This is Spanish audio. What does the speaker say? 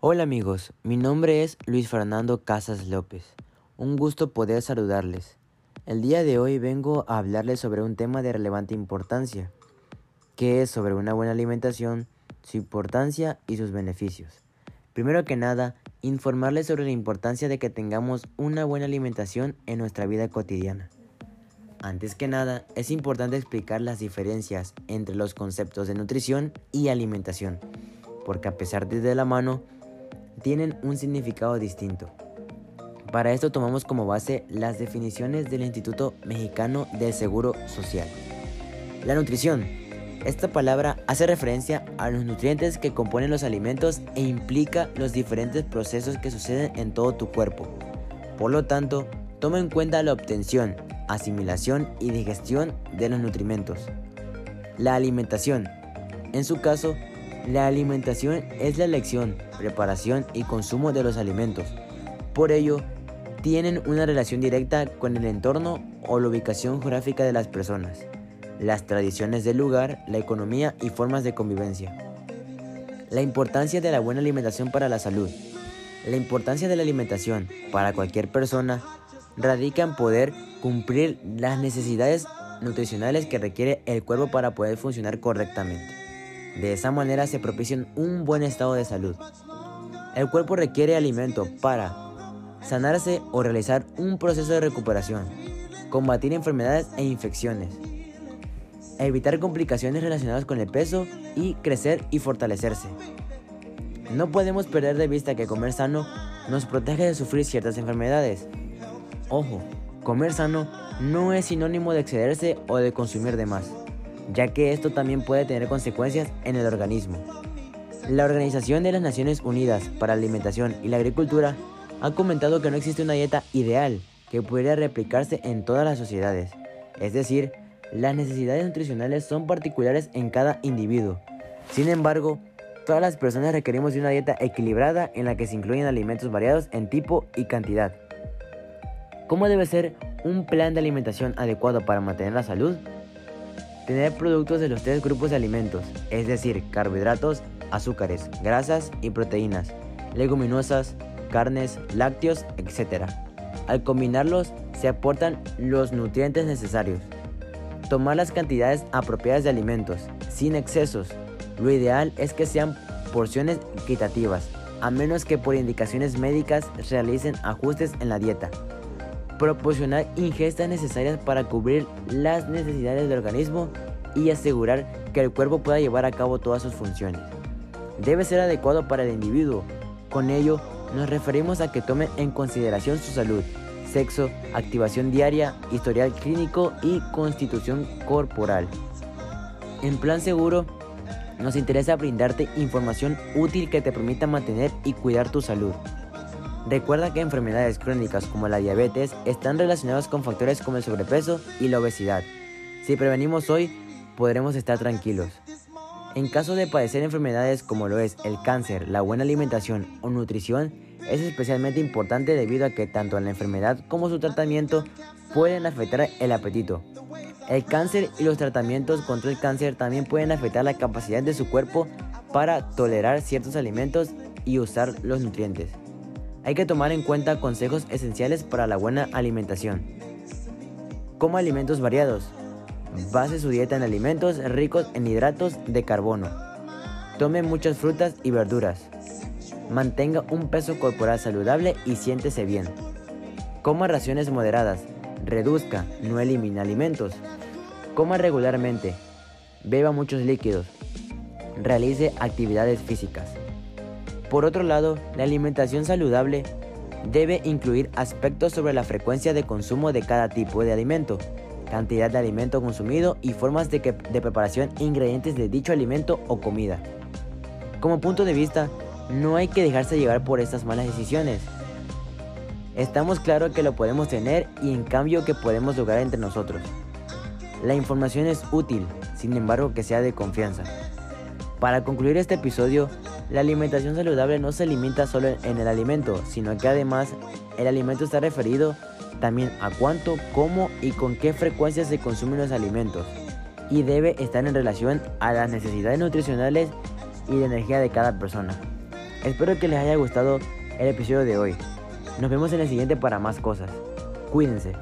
Hola amigos, mi nombre es Luis Fernando Casas López. Un gusto poder saludarles. El día de hoy vengo a hablarles sobre un tema de relevante importancia, que es sobre una buena alimentación, su importancia y sus beneficios. Primero que nada, informarles sobre la importancia de que tengamos una buena alimentación en nuestra vida cotidiana. Antes que nada, es importante explicar las diferencias entre los conceptos de nutrición y alimentación, porque a pesar de de la mano, tienen un significado distinto. Para esto tomamos como base las definiciones del Instituto Mexicano del Seguro Social. La nutrición. Esta palabra hace referencia a los nutrientes que componen los alimentos e implica los diferentes procesos que suceden en todo tu cuerpo. Por lo tanto, toma en cuenta la obtención, asimilación y digestión de los nutrimentos. La alimentación. En su caso, la alimentación es la elección, preparación y consumo de los alimentos. Por ello, tienen una relación directa con el entorno o la ubicación geográfica de las personas, las tradiciones del lugar, la economía y formas de convivencia. La importancia de la buena alimentación para la salud. La importancia de la alimentación para cualquier persona radica en poder cumplir las necesidades nutricionales que requiere el cuerpo para poder funcionar correctamente. De esa manera se propicia un buen estado de salud. El cuerpo requiere alimento para sanarse o realizar un proceso de recuperación, combatir enfermedades e infecciones, evitar complicaciones relacionadas con el peso y crecer y fortalecerse. No podemos perder de vista que comer sano nos protege de sufrir ciertas enfermedades. Ojo, comer sano no es sinónimo de excederse o de consumir de más ya que esto también puede tener consecuencias en el organismo. La Organización de las Naciones Unidas para la Alimentación y la Agricultura ha comentado que no existe una dieta ideal que pudiera replicarse en todas las sociedades, es decir, las necesidades nutricionales son particulares en cada individuo. Sin embargo, todas las personas requerimos de una dieta equilibrada en la que se incluyen alimentos variados en tipo y cantidad. ¿Cómo debe ser un plan de alimentación adecuado para mantener la salud? Tener productos de los tres grupos de alimentos, es decir, carbohidratos, azúcares, grasas y proteínas, leguminosas, carnes, lácteos, etc. Al combinarlos se aportan los nutrientes necesarios. Tomar las cantidades apropiadas de alimentos, sin excesos. Lo ideal es que sean porciones equitativas, a menos que por indicaciones médicas realicen ajustes en la dieta proporcionar ingestas necesarias para cubrir las necesidades del organismo y asegurar que el cuerpo pueda llevar a cabo todas sus funciones. Debe ser adecuado para el individuo. Con ello, nos referimos a que tome en consideración su salud, sexo, activación diaria, historial clínico y constitución corporal. En plan seguro, nos interesa brindarte información útil que te permita mantener y cuidar tu salud. Recuerda que enfermedades crónicas como la diabetes están relacionadas con factores como el sobrepeso y la obesidad. Si prevenimos hoy, podremos estar tranquilos. En caso de padecer enfermedades como lo es el cáncer, la buena alimentación o nutrición es especialmente importante debido a que tanto la enfermedad como su tratamiento pueden afectar el apetito. El cáncer y los tratamientos contra el cáncer también pueden afectar la capacidad de su cuerpo para tolerar ciertos alimentos y usar los nutrientes. Hay que tomar en cuenta consejos esenciales para la buena alimentación. Coma alimentos variados. Base su dieta en alimentos ricos en hidratos de carbono. Tome muchas frutas y verduras. Mantenga un peso corporal saludable y siéntese bien. Coma raciones moderadas. Reduzca, no elimine alimentos. Coma regularmente. Beba muchos líquidos. Realice actividades físicas. Por otro lado, la alimentación saludable debe incluir aspectos sobre la frecuencia de consumo de cada tipo de alimento, cantidad de alimento consumido y formas de, preparación e ingredientes de dicho alimento o comida. Como punto de vista, no hay que dejarse llevar por estas malas decisiones. Estamos claros que lo podemos tener y en cambio que podemos lograr entre nosotros. La información es útil, sin embargo que sea de confianza. Para concluir este episodio, la alimentación saludable no se limita solo en el alimento, sino que además el alimento está referido también a cuánto, cómo y con qué frecuencia se consumen los alimentos y debe estar en relación a las necesidades nutricionales y de energía de cada persona. Espero que les haya gustado el episodio de hoy. Nos vemos en el siguiente para más cosas. Cuídense.